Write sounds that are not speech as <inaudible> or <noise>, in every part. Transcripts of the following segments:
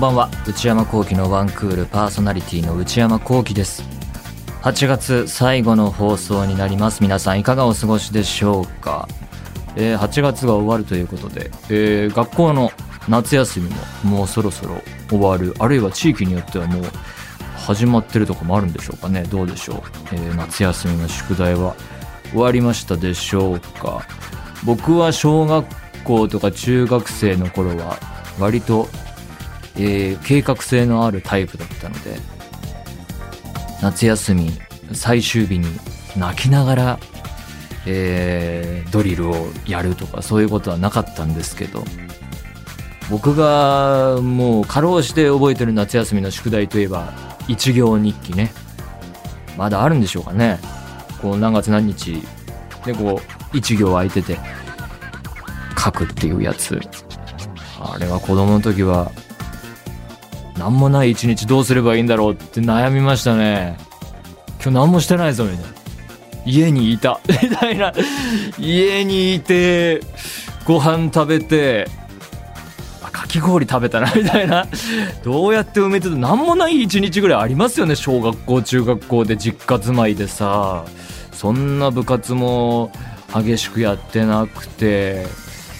んばんは。内山聖輝のワンクールパーソナリティの内山聖輝です。8月最後の放送になります。皆さんいかがお過ごしでしょうか、えー、8月が終わるということで、えー、学校の夏休みももうそろそろ終わる。あるいは地域によってはもう始まってるとこもあるんでしょうかね。どうでしょう、えー、夏休みの宿題は終わりましたでしょうか？僕は小学校とか中学生の頃は割と、えー、計画性のあるタイプだったので夏休み最終日に泣きながら、えー、ドリルをやるとかそういうことはなかったんですけど僕がもう過労して覚えてる夏休みの宿題といえば一行日記ね。まだあるんでしょうかね。こう何月何日でこう一行空いてて書くっていうやつ。あれは子供の時は何もない一日どうすればいいんだろうって悩みましたね。今日何もしてないぞみたいな。家にいた。<laughs> みたいな。家にいてご飯食べてかき氷食べたな <laughs> みたいな。どうやって埋めてる何もない一日ぐらいありますよね小学校中学校で実家住まいでさ。そんな部活も激しくやってなくて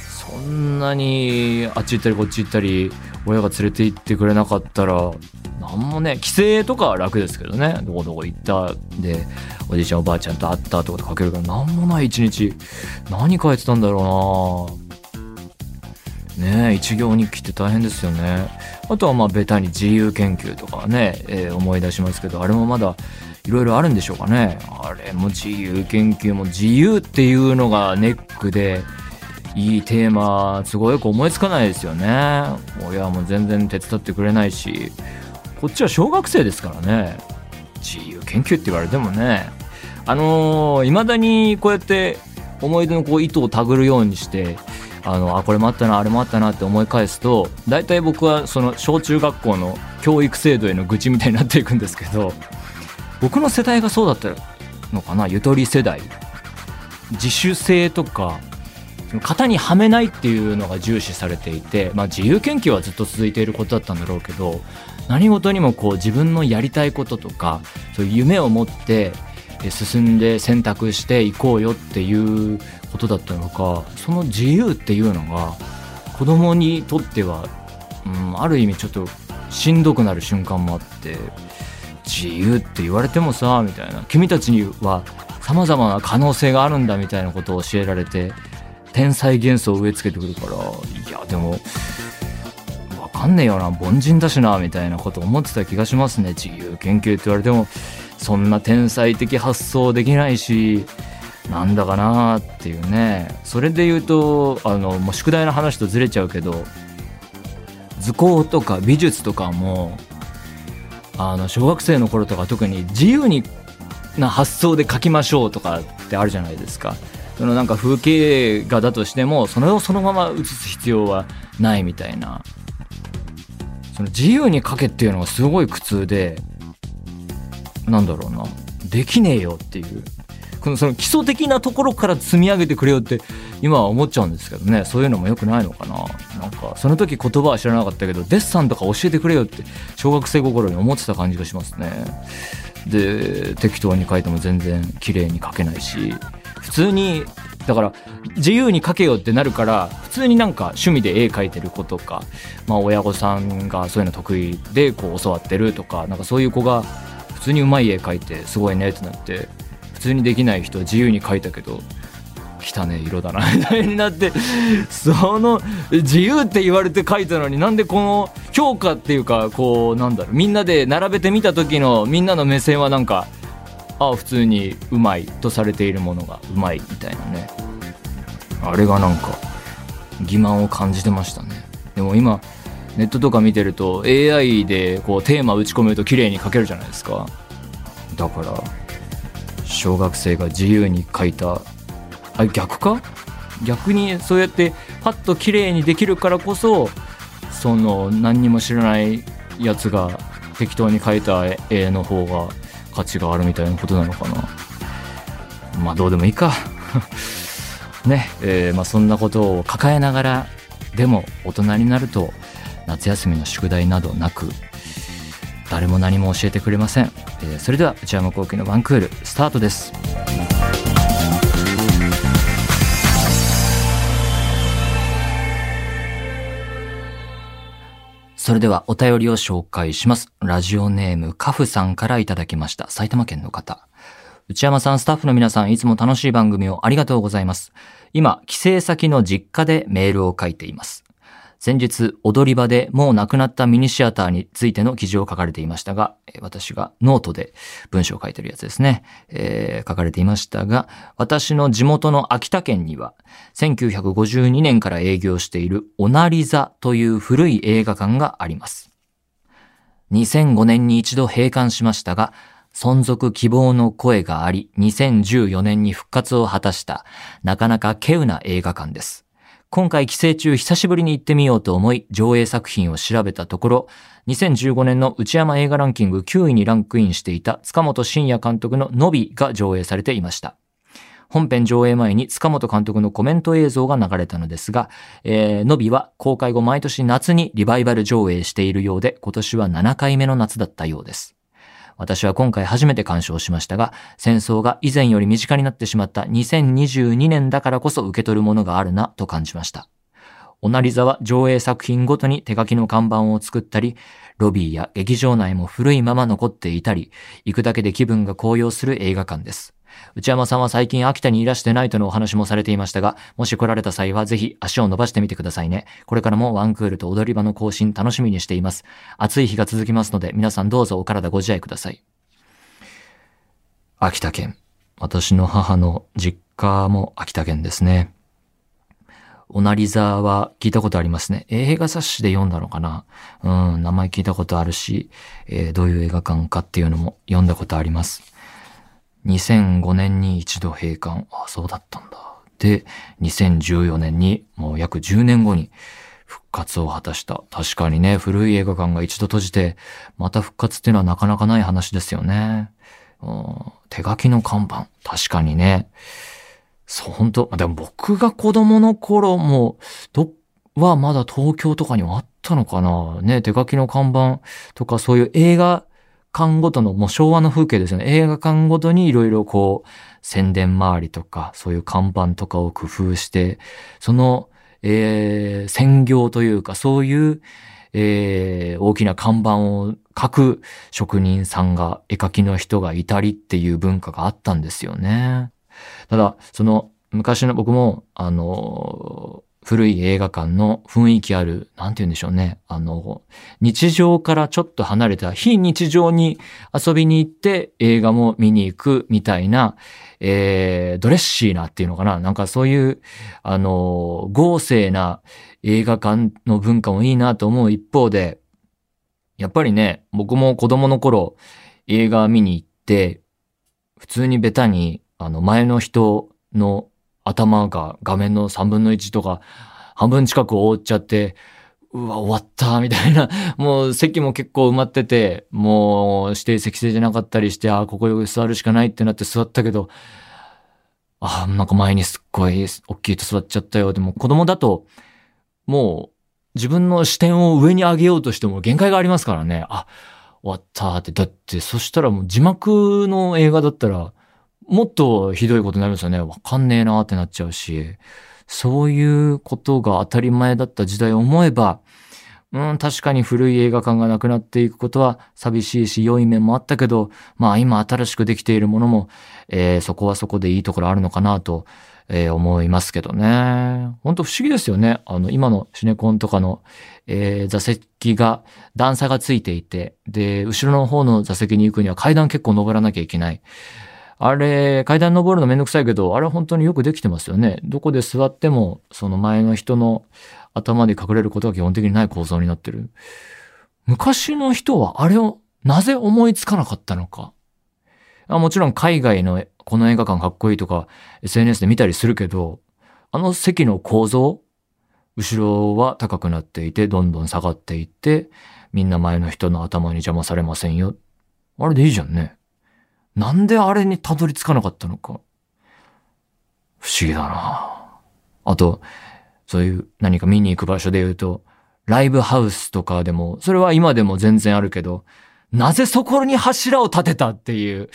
そんなにあっち行ったりこっち行ったり親が連れて行ってくれなかったら何もね帰省とかは楽ですけどね。どこどこ行ったでおじいちゃんおばあちゃんと会ったとかで書けるから何もない一日。何書いてたんだろうな。ねえ一行日記って大変ですよね。あとはまあベタに自由研究とかね、えー、思い出しますけどあれもまだいろいろあるんでしょうかね。あれも自由研究も自由っていうのがネックでいいテーマすごい思いつかないですよね。親も全然手伝ってくれないし。こっちは小学生ですからね。自由研究って言われてもね。あのい、まだにこうやって思い出のこう糸をたぐるようにしてあのあこれもあったなあれもあったなって思い返すと大体僕はその小中学校の教育制度への愚痴みたいになっていくんですけど僕の世代がそうだったのかなゆとり世代。自主性とか型にはめないっていうのが重視されていて、まあ、自由研究はずっと続いていることだったんだろうけど何事にもこう自分のやりたいこととかそういう夢を持って進んで選択していこうよっていうことだったのかその自由っていうのが子供にとっては、うん、ある意味ちょっとしんどくなる瞬間もあって自由って言われてもさみたいな。君たちにはさまざまな可能性があるんだみたいなことを教えられて天才幻想を植え付けてくるからいやでもわかんねえよな凡人だしなみたいなこと思ってた気がしますね自由研究って言われても。そんな天才的発想できないしなんだかなっていうね。それで言うとあのもう宿題の話とずれちゃうけど図工とか美術とかもあの小学生の頃とか特に自由にな発想で書きましょうとかってあるじゃないですか。そのなんか風景画だとしてもそれをそのまま写す必要はないみたいな。その自由に書けっていうのがすごい苦痛でなんだろうな。できねえよっていう。このその基礎的なところから積み上げてくれよって今は思っちゃうんですけどね。そういうのもよくないのかな。なんかその時言葉は知らなかったけどデッサンとか教えてくれよって小学生心に思ってた感じがしますね。で適当に書いても全然綺麗に書けないし。普通にだから自由に描けよってなるから普通になんか趣味で絵描いてる子とか、まあ、親御さんがそういうの得意でこう教わってるとかなんかそういう子が普通にうまい絵描いてすごいねってなって普通にできない人は自由に描いたけど汚ね色だなみたいになってその自由って言われて書いたのになんでこの評価っていうかこうなんだろうみんなで並べてみた時のみんなの目線はなんかあ普通にうまいとされているものがうまいみたいなね。あれがなんか欺瞞を感じてましたね。でも今ネットとか見てると AI でこうテーマ打ち込めると綺麗に書けるじゃないですか。だから小学生が自由に書いたあ逆か？逆にそうやってパッと綺麗にできるからこそその何にも知らないやつが適当に描いた絵の方が価値があるみたいなことなのかなまあどうでもいいか <laughs> ねえー、まあ、そんなことを抱えながらでも大人になると夏休みの宿題などなく、誰も何も教えてくれません。えーそれでは内山聖輝のワンクール、スタートです。それではお便りを紹介します。ラジオネームカフさんからいただきました。埼玉県の方。内山さん、スタッフの皆さん、いつも楽しい番組をありがとうございます。今、帰省先の実家でメールを書いています。先日、踊り場でもう亡くなったミニシアターについての記事を書かれていましたが、私がノートで文章を書いてるやつですね。えー書かれていましたが、私の地元の秋田県には、1952年から営業しているオナリザという古い映画館があります。2005年に一度閉館しましたが、存続希望の声があり、2014年に復活を果たした、なかなか稀有な映画館です。今回帰省中久しぶりに行ってみようと思い、上映作品を調べたところ、2015年の内山映画ランキング9位にランクインしていた塚本慎也監督のノビが上映されていました。本編上映前に塚本監督のコメント映像が流れたのですが、えー、ノビは公開後毎年夏にリバイバル上映しているようで、今年は7回目の夏だったようです。私は今回初めて鑑賞しましたが、戦争が以前より身近になってしまった2022年だからこそ受け取るものがあるなと感じました。オナリザは上映作品ごとに手書きの看板を作ったり、ロビーや劇場内も古いまま残っていたり、行くだけで気分が高揚する映画館です。内山さんは最近秋田にいらしてないとのお話もされていましたが、もし来られた際はぜひ足を伸ばしてみてくださいね。これからもワンクールと踊り場の更新楽しみにしています。暑い日が続きますので、皆さんどうぞお体ご自愛ください。秋田県。私の母の実家も秋田県ですね。オナリザーは聞いたことありますね。映画雑誌で読んだのかなうん、名前聞いたことあるし、えーどういう映画館かっていうのも読んだことあります。2005年に一度閉館。あ、そうだったんだ。で、2014年にもう約10年後に復活を果たした。確かにね、古い映画館が一度閉じて、また復活っていうのはなかなかない話ですよね。手書きの看板。確かにね。そう、本当でも僕が子供の頃も、ど、はまだ東京とかにはあったのかなね、手書きの看板とかそういう映画館ごとの、もう昭和の風景ですよね。映画館ごとにいろいろこう、宣伝周りとか、そういう看板とかを工夫して、その、えー、専業というか、そういう、えー、大きな看板を書く職人さんが、絵描きの人がいたりっていう文化があったんですよね。ただ、その、昔の僕も、あの、古い映画館の雰囲気ある、なんて言うんでしょうね。あの、日常からちょっと離れた非日常に遊びに行って映画も見に行くみたいな、えー、ドレッシーなっていうのかな。なんかそういう、あの、豪勢な映画館の文化もいいなと思う一方で、やっぱりね、僕も子供の頃映画見に行って、普通にベタに、あの、前の人の頭が画面の3分の1とか、半分近く覆っちゃって、うわ、終わった、みたいな。<laughs> もう席も結構埋まってて、もう指定席制じゃなかったりして、あ、ここよ座るしかないってなって座ったけど、あ、なんか前にすっごい大きいと座っちゃったよ。でも子供だと、もう自分の視点を上に上げようとしても限界がありますからね。あ、終わったって。だって、そしたらもう字幕の映画だったら、もっとひどいことになるんですよね。わかんねえなってなっちゃうし、そういうことが当たり前だった時代を思えば、うん、確かに古い映画館がなくなっていくことは寂しいし良い面もあったけど、まあ今新しくできているものも、えーそこはそこでいいところあるのかなと、えー思いますけどね。本当不思議ですよね。あの、今のシネコンとかの、えー座席が段差がついていて、で、後ろの方の座席に行くには階段結構登らなきゃいけない。あれ、階段登るのめんどくさいけど、あれ本当によくできてますよね。どこで座っても、その前の人の頭で隠れることが基本的にない構造になってる。昔の人はあれをなぜ思いつかなかったのか。あもちろん海外のこの映画館かっこいいとか SNS で見たりするけど、あの席の構造、後ろは高くなっていて、どんどん下がっていって、みんな前の人の頭に邪魔されませんよ。あれでいいじゃんね。なんであれにたどり着かなかったのか。不思議だなあと、そういう何か見に行く場所で言うと、ライブハウスとかでも、それは今でも全然あるけど、なぜそこに柱を立てたっていう、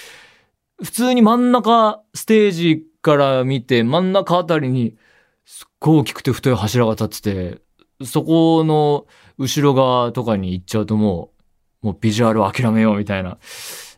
普通に真ん中ステージから見て真ん中あたりにすっごい大きくて太い柱が立ってて、そこの後ろ側とかに行っちゃうともう、もうビジュアルを諦めようみたいな。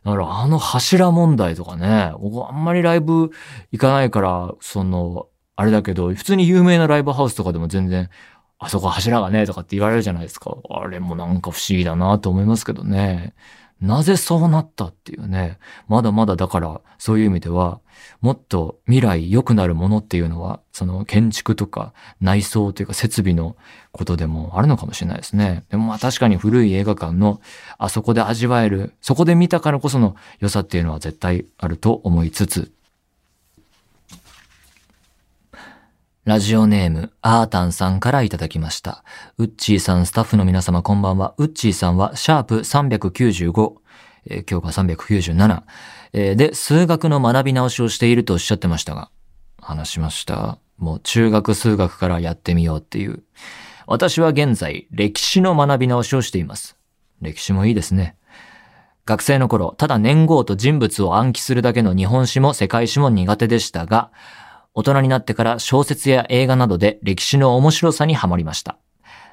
だからあの柱問題とかね、僕あんまりライブ行かないから、その、あれだけど、普通に有名なライブハウスとかでも全然、あそこ柱がね、とかって言われるじゃないですか。あれもなんか不思議だなと思いますけどね。なぜそうなったっていうね。まだまだだから、そういう意味では、もっと未来良くなるものっていうのは、その建築とか内装というか設備のことでもあるのかもしれないですね。でもまあ確かに古い映画館のあそこで味わえる、そこで見たからこその良さっていうのは絶対あると思いつつ、ラジオネーム、アータンさんからいただきました。ウッチーさん、スタッフの皆様こんばんは。ウッチーさんは、シャープ395、えー、今日が397、えー、で、数学の学び直しをしているとおっしゃってましたが、話しました。もう中学数学からやってみようっていう。私は現在、歴史の学び直しをしています。歴史もいいですね。学生の頃、ただ年号と人物を暗記するだけの日本史も世界史も苦手でしたが、大人になってから小説や映画などで歴史の面白さにはまりました。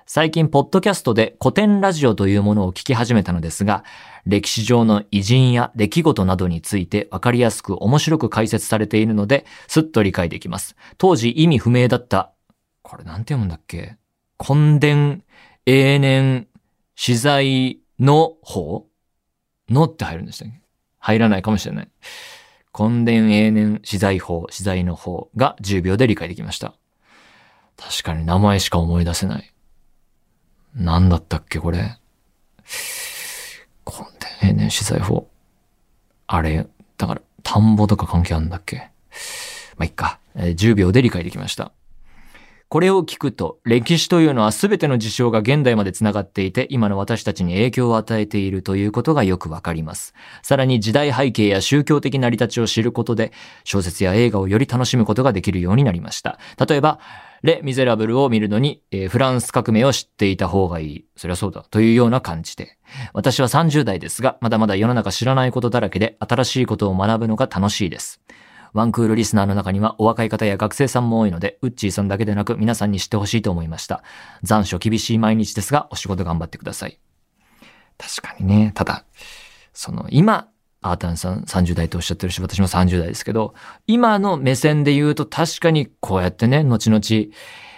最近、ポッドキャストで古典ラジオというものを聞き始めたのですが、歴史上の偉人や出来事などについてわかりやすく面白く解説されているので、すっと理解できます。当時意味不明だった、これなんて読むんだっけ？根伝、永年、資材の方？のって入るんでしたっけ？入らないかもしれない。根伝永年資材法、資材の方が10秒で理解できました。確かに名前しか思い出せない。何だったっけ、これ。根伝永年資材法。あれ、だから、田んぼとか関係あるんだっけ。まあ、いっか。え、10秒で理解できました。これを聞くと、歴史というのは全ての事象が現代まで繋がっていて、今の私たちに影響を与えているということがよくわかります。さらに時代背景や宗教的成り立ちを知ることで、小説や映画をより楽しむことができるようになりました。例えば、レ・ミゼラブルを見るのに、えー、フランス革命を知っていた方がいい。そりゃそうだ。というような感じで。私は30代ですが、まだまだ世の中知らないことだらけで、新しいことを学ぶのが楽しいです。ワンクールリスナーの中にはお若い方や学生さんも多いので、ウッチーさんだけでなく皆さんに知ってほしいと思いました。残暑厳しい毎日ですが、お仕事頑張ってください。確かにね、ただ、その今、アータンさん30代とおっしゃってるし、私も30代ですけど、今の目線で言うと確かにこうやってね、後々、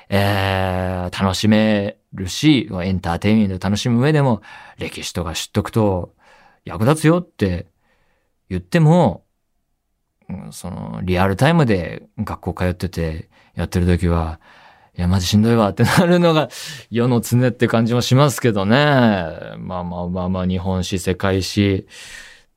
えー、楽しめるし、エンターテインメント楽しむ上でも、歴史とか知っとくと役立つよって言っても、その、リアルタイムで学校通っててやってる時は、いや、マジしんどいわってなるのが世の常って感じもしますけどね。まあまあまあまあ、日本史、世界史。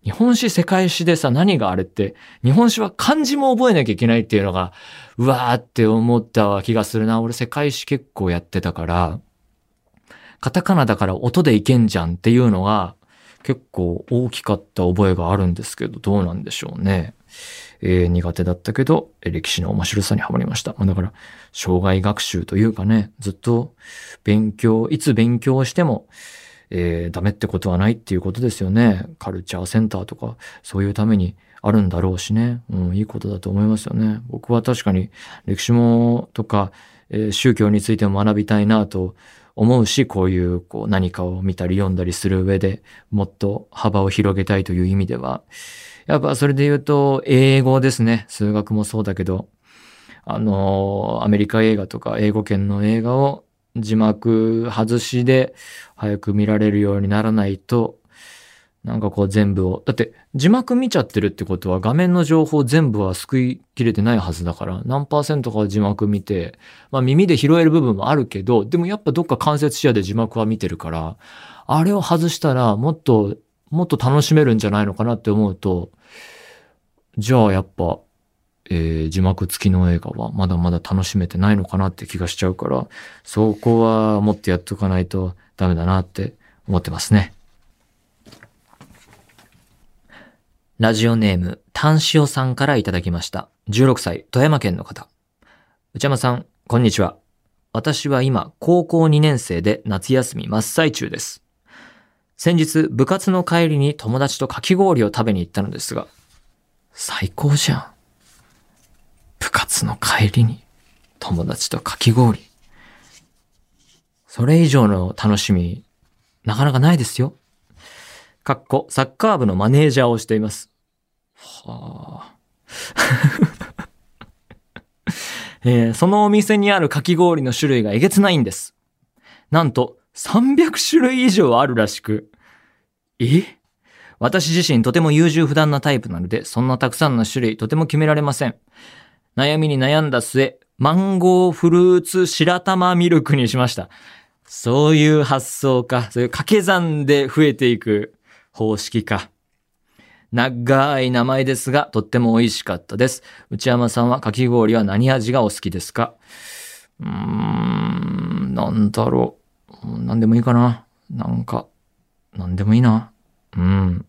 日本史、世界史でさ、何があれって、日本史は漢字も覚えなきゃいけないっていうのが、うわーって思った気がするな。俺世界史結構やってたから、カタカナだから音でいけんじゃんっていうのが、結構大きかった覚えがあるんですけど、どうなんでしょうね。えー、苦手だったけど、歴史の面白さにはまりました。まあ、だから、障害学習というかね、ずっと勉強、いつ勉強しても、えー、ダメってことはないっていうことですよね。カルチャーセンターとか、そういうためにあるんだろうしね。うん、いいことだと思いますよね。僕は確かに歴史もとか、えー、宗教についても学びたいなと思うし、こういうこう何かを見たり読んだりする上でもっと幅を広げたいという意味では、やっぱそれで言うと、英語ですね。数学もそうだけど、あの、アメリカ映画とか英語圏の映画を字幕外しで早く見られるようにならないと、なんかこう全部を、だって字幕見ちゃってるってことは画面の情報全部は救いきれてないはずだから、何パーセントかは字幕見て、まあ耳で拾える部分もあるけど、でもやっぱどっか間接視野で字幕は見てるから、あれを外したらもっと、もっと楽しめるんじゃないのかなって思うと、じゃあやっぱ、えー、字幕付きの映画はまだまだ楽しめてないのかなって気がしちゃうから、そこはもっとやっとかないとダメだなって思ってますね。ラジオネーム、単塩さんからいただきました。16歳、富山県の方。内山さん、こんにちは。私は今、高校2年生で夏休み真っ最中です。先日、部活の帰りに友達とかき氷を食べに行ったのですが、最高じゃん。部活の帰りに友達とかき氷。それ以上の楽しみ、なかなかないですよ。かっこ、サッカー部のマネージャーをしています。はあ。<laughs> えーそのお店にあるかき氷の種類がえげつないんです。なんと、300種類以上あるらしく。え？私自身とても優柔不断なタイプなので、そんなたくさんの種類とても決められません。悩みに悩んだ末、マンゴーフルーツ白玉ミルクにしました。そういう発想か。そういう掛け算で増えていく方式か。長い名前ですが、とっても美味しかったです。内山さんはかき氷は何味がお好きですか？うーん、なんだろう。なんでもいいかな。なんか、なんでもいいな。うん。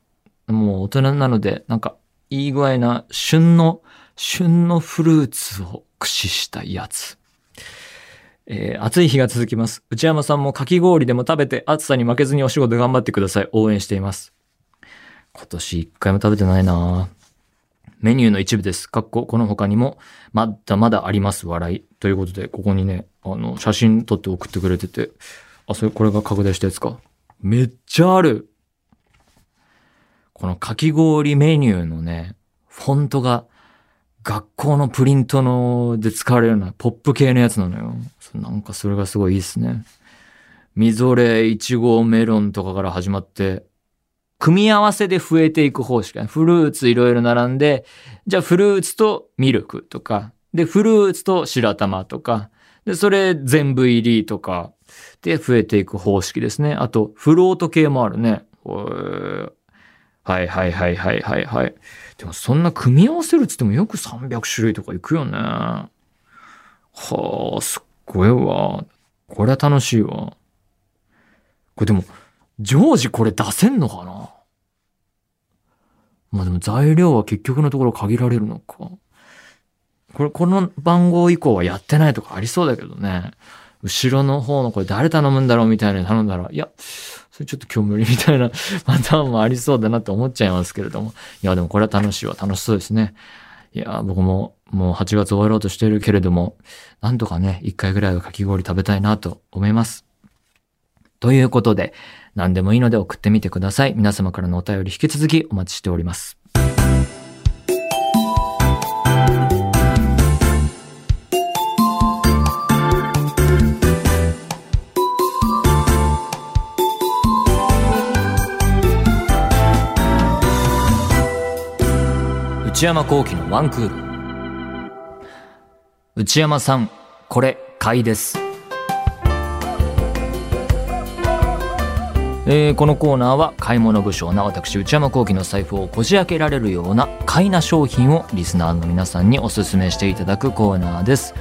もう大人なので、なんか、いい具合な旬の、旬のフルーツを駆使したやつ。えー暑い日が続きます。内山さんもかき氷でも食べて暑さに負けずにお仕事頑張ってください。応援しています。今年一回も食べてないなメニューの一部です。かっこ、この他にも、まだまだあります、笑い。ということで、ここにね、あの、写真撮って送ってくれてて、あ、それ、これが拡大したやつか。めっちゃあるこのかき氷メニューのね、フォントが、学校のプリントので使われるようなポップ系のやつなのよ。なんかそれがすごいいいですね。みぞれ、いちご、メロンとかから始まって、組み合わせで増えていく方式。フルーツいろいろ並んで、じゃあフルーツとミルクとか、で、フルーツと白玉とか、で、それ全部入りとか、で、増えていく方式ですね。あと、フロート系もあるね。はいはいはいはいはいはい。でもそんな組み合わせるっつってもよく300種類とかいくよね。はあ、すっごいわ。これは楽しいわ。これでも、常時これ出せんのかな？まあでも材料は結局のところ限られるのか。これ、この番号以降はやってないとかありそうだけどね。後ろの方のこれ誰頼むんだろうみたいな頼んだら、いや、それちょっと今日無理みたいな <laughs> パターンもありそうだなって思っちゃいますけれども。いや、でもこれは楽しいわ。楽しそうですね。いや、僕ももう8月終わろうとしているけれども、なんとかね、1回ぐらいはかき氷食べたいなと思います。ということで、何でもいいので送ってみてください。皆様からのお便り引き続きお待ちしております。内山幸喜のワンクール。内山さん、これ、買いです。えーこのコーナーは買い物不詳な私内山幸喜の財布をこじ開けられるような買いな商品をリスナーの皆さんにおすすめしていただくコーナーです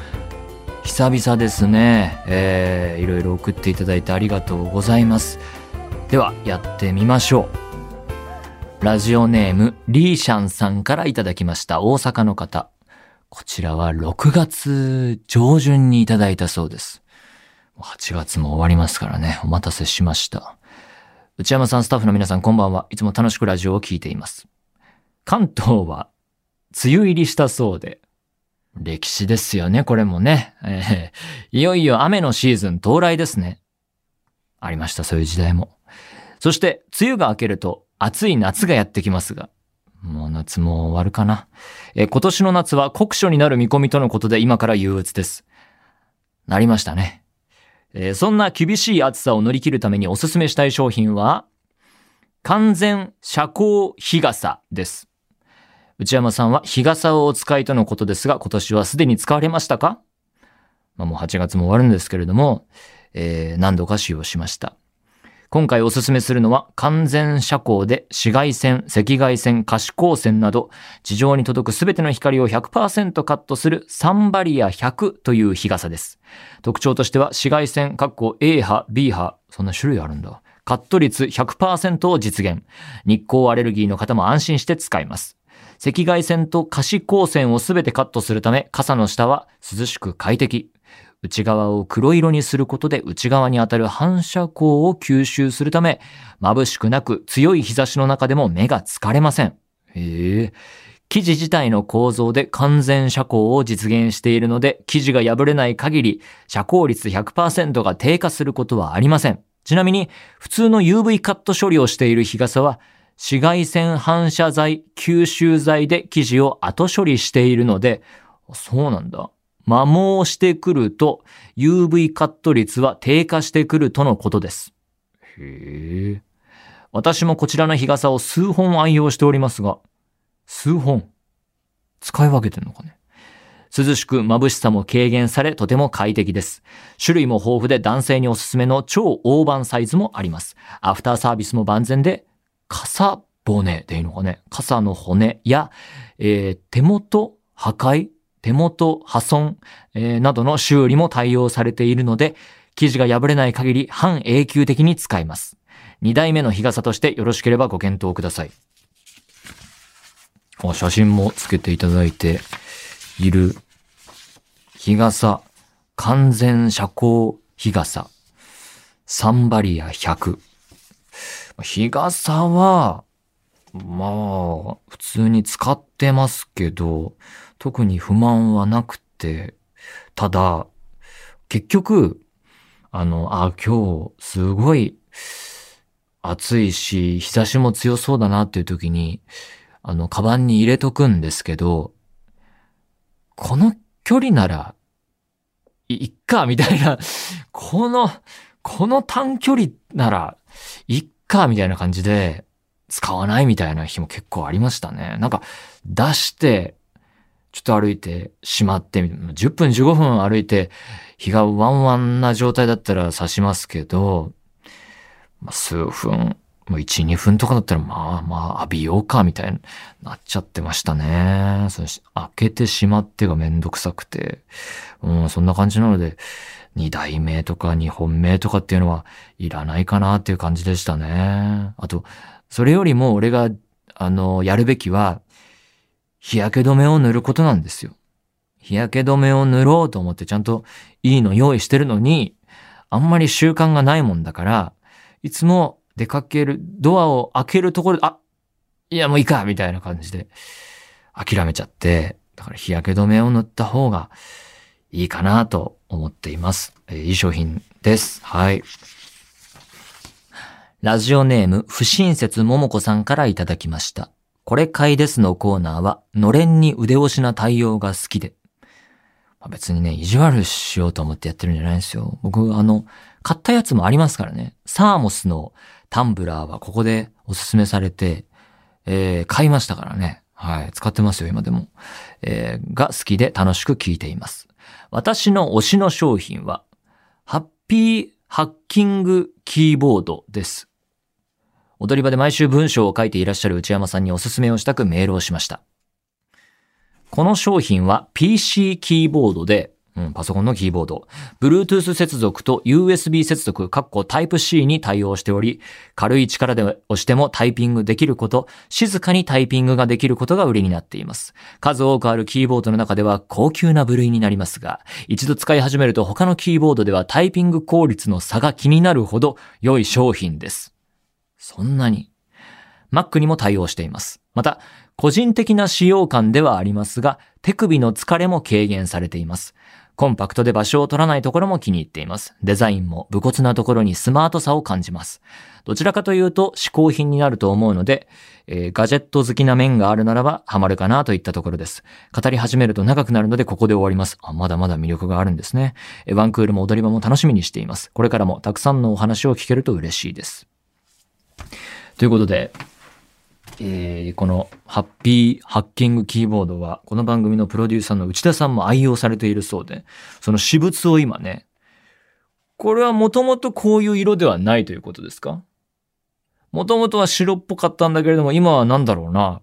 久々ですね、えーいろいろ送っていただいてありがとうございますではやってみましょうラジオネームリーシャンさんからいただきました大阪の方こちらは6月上旬にいただいたそうです8月も終わりますからねお待たせしました内山さん、スタッフの皆さん、こんばんは。いつも楽しくラジオを聞いています。関東は、梅雨入りしたそうで、歴史ですよね、これもね。えーいよいよ雨のシーズン到来ですね。ありました、そういう時代も。そして、梅雨が明けると、暑い夏がやってきますが、もう夏も終わるかな。え今年の夏は酷暑になる見込みとのことで、今から憂鬱です。なりましたね。えそんな厳しい暑さを乗り切るためにおすすめしたい商品は、完全遮光日傘です。内山さんは日傘をお使いとのことですが、今年はすでに使われましたか？まあもう8月も終わるんですけれども、えー何度か使用しました。今回おすすめするのは完全遮光で紫外線、赤外線、可視光線など地上に届くすべての光を100%カットするサンバリア100という日傘です。特徴としては紫外線、括弧 A 波、B 波、そんな種類あるんだ。カット率100%を実現。日光アレルギーの方も安心して使えます。赤外線と可視光線をすべてカットするため、傘の下は涼しく快適。内側を黒色にすることで内側に当たる反射光を吸収するため、眩しくなく強い日差しの中でも目が疲れません。へえ。生地自体の構造で完全遮光を実現しているので、生地が破れない限り、遮光率100%が低下することはありません。ちなみに、普通の UV カット処理をしている日傘は、紫外線反射材、吸収剤で生地を後処理しているので、そうなんだ。摩耗してくると UV カット率は低下してくるとのことです。へえ。私もこちらの日傘を数本愛用しておりますが、数本使い分けてんのかね涼しく眩しさも軽減されとても快適です。種類も豊富で男性におすすめの超大判サイズもあります。アフターサービスも万全で、傘骨でいいのかね傘の骨や、えー、手元破壊手元破損、えー、などの修理も対応されているので、生地が破れない限り半永久的に使えます。2代目の日傘としてよろしければご検討ください。写真もつけていただいている日傘、完全遮光日傘、サンバリア100。日傘は、まあ、普通に使ってますけど、特に不満はなくて、ただ、結局、あの、あ、今日、すごい暑いし、日差しも強そうだなっていう時に、あの、カバンに入れとくんですけど、この距離なら、いっか、みたいな、この、この短距離なら、いっか、みたいな感じで、使わないみたいな日も結構ありましたね。なんか、出して、ちょっと歩いてしまって、10分15分歩いて、日がワンワンな状態だったら刺しますけど、まあ、数分、もう1、2分とかだったら、まあまあ浴びようか、みたいになっちゃってましたね。そ開けてしまってがめんどくさくて。うん、そんな感じなので、2代目とか2本目とかっていうのはいらないかなっていう感じでしたね。あと、それよりも俺が、あの、やるべきは、日焼け止めを塗ることなんですよ。日焼け止めを塗ろうと思ってちゃんといいの用意してるのに、あんまり習慣がないもんだから、いつも出かける、ドアを開けるところで、あ、いやもういいかみたいな感じで諦めちゃって、だから日焼け止めを塗った方がいいかなと思っています。えー、いい商品です。はい。ラジオネーム、不親切ももこさんからいただきました。これ買いですのコーナーは、のれんに腕押しな対応が好きで。まあ、別にね、意地悪しようと思ってやってるんじゃないんですよ。僕、あの、買ったやつもありますからね。サーモスのタンブラーはここでおすすめされて、えー、買いましたからね。はい。使ってますよ、今でも。えー、が好きで楽しく聞いています。私の推しの商品は、ハッピーハッキングキーボードです。踊り場で毎週文章を書いていらっしゃる内山さんにおすすめをしたくメールをしました。この商品は PC キーボードで、うん、パソコンのキーボード、Bluetooth 接続と USB 接続、カッコ Type-C に対応しており、軽い力で押してもタイピングできること、静かにタイピングができることが売りになっています。数多くあるキーボードの中では高級な部類になりますが、一度使い始めると他のキーボードではタイピング効率の差が気になるほど良い商品です。そんなに。Mac にも対応しています。また、個人的な使用感ではありますが、手首の疲れも軽減されています。コンパクトで場所を取らないところも気に入っています。デザインも武骨なところにスマートさを感じます。どちらかというと嗜好品になると思うので、えー、ガジェット好きな面があるならばハマるかなといったところです。語り始めると長くなるのでここで終わります。あ、まだまだ魅力があるんですね。ワンクールも踊り場も楽しみにしています。これからもたくさんのお話を聞けると嬉しいです。ということで、えー、このハッピーハッキングキーボードは、この番組のプロデューサーの内田さんも愛用されているそうで、その私物を今ね、これはもともとこういう色ではないということですか？もともとは白っぽかったんだけれども、今は何だろうな？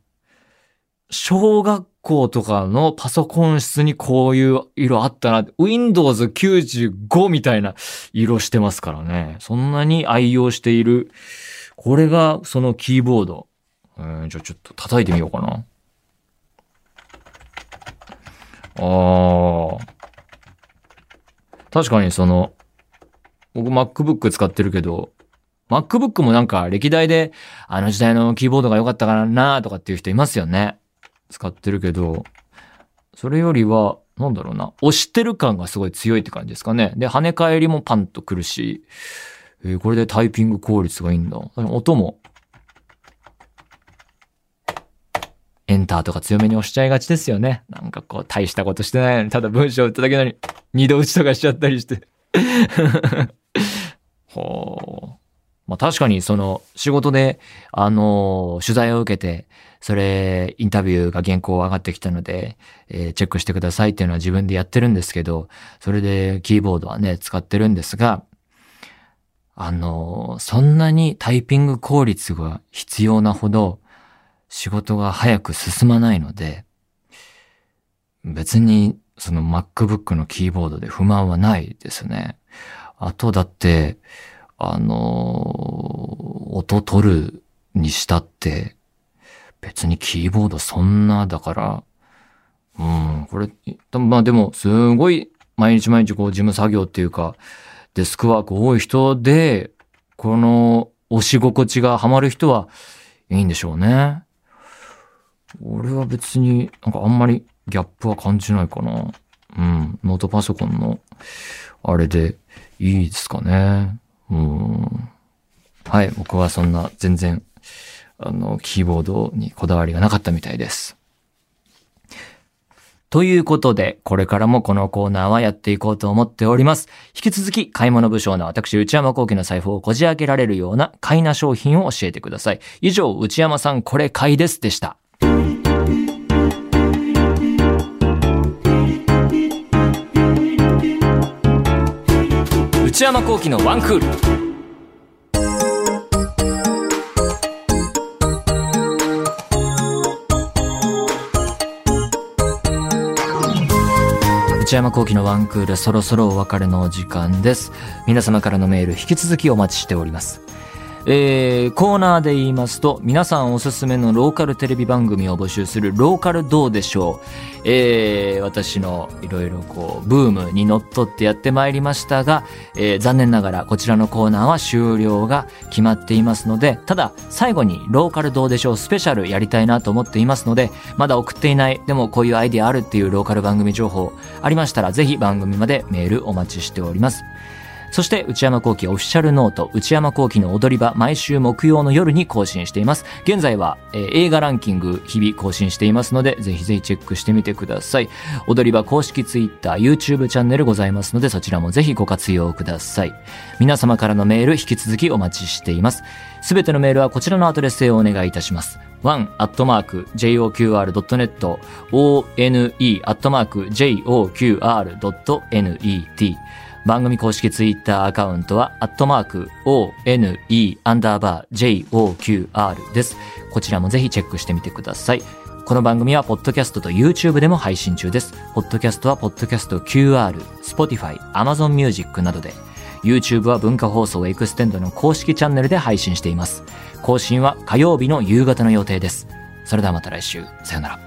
小学校とかのパソコン室にこういう色あったな。Windows 95みたいな色してますからね。そんなに愛用しているこれがそのキーボード。えー、じゃあちょっと叩いてみようかな。あー。確かにその、僕 MacBook 使ってるけど、MacBook もなんか歴代であの時代のキーボードが良かったからなとかっていう人いますよね。使ってるけど、それよりは、なんだろうな、押してる感がすごい強いって感じですかね。で、跳ね返りもパンとくるし、えー、これでタイピング効率がいいんだ。音も、エンターとか強めに押しちゃいがちですよね。なんかこう、大したことしてないのに、ただ文章打っただけなのに、二度打ちとかしちゃったりして。<laughs> ほう。まあ確かにその仕事で、あの、取材を受けて、それ、インタビューが原稿上がってきたので、えー、チェックしてくださいっていうのは自分でやってるんですけど、それでキーボードはね、使ってるんですが、あの、そんなにタイピング効率が必要なほど仕事が早く進まないので、別にその MacBook のキーボードで不満はないですね。あとだって、あの、音取るにしたって、別にキーボードそんなだから、うん、これ、まあでも、すごい毎日毎日こう事務作業っていうか、デスクワーク多い人で、この押し心地がハマる人はいいんでしょうね。俺は別になんかあんまりギャップは感じないかな。うん。ノートパソコンのあれでいいですかね。うん。はい。僕はそんな全然、あの、キーボードにこだわりがなかったみたいです。ということで、これからもこのコーナーはやっていこうと思っております。引き続き、買い物武将の私、内山幸喜の財布をこじ開けられるような買いな商品を教えてください。以上、内山さんこれ買いですでした。内山幸喜のワンクール内山幸喜のワンクールそろそろお別れのお時間です。皆様からのメール引き続きお待ちしております。えー、コーナーで言いますと、皆さんおすすめのローカルテレビ番組を募集するローカルどうでしょう。えー、私のいろいろこう、ブームに乗っ取ってやってまいりましたが、えー、残念ながらこちらのコーナーは終了が決まっていますので、ただ、最後にローカルどうでしょうスペシャルやりたいなと思っていますので、まだ送っていない、でもこういうアイディアあるっていうローカル番組情報ありましたら、ぜひ番組までメールお待ちしております。そして内山幸喜オフィシャルノート、内山幸喜の踊り場、毎週木曜の夜に更新しています。現在は、えー、映画ランキング日々更新していますので、ぜひぜひチェックしてみてください。踊り場公式 Twitter、YouTube チャンネルございますので、そちらもぜひご活用ください。皆様からのメール引き続きお待ちしています。すべてのメールはこちらのアドレスへお願いいたします。one.joqr.net one.joqr.net 番組公式ツイッターアカウントは、アットマーク、one, アンダーバー、joqr です。こちらもぜひチェックしてみてください。この番組は、ポッドキャストと YouTube でも配信中です。ポッドキャストは、ポッドキャスト QR、Spotify、Amazon Music などで、YouTube は文化放送エクステンドの公式チャンネルで配信しています。更新は火曜日の夕方の予定です。それではまた来週。さよなら。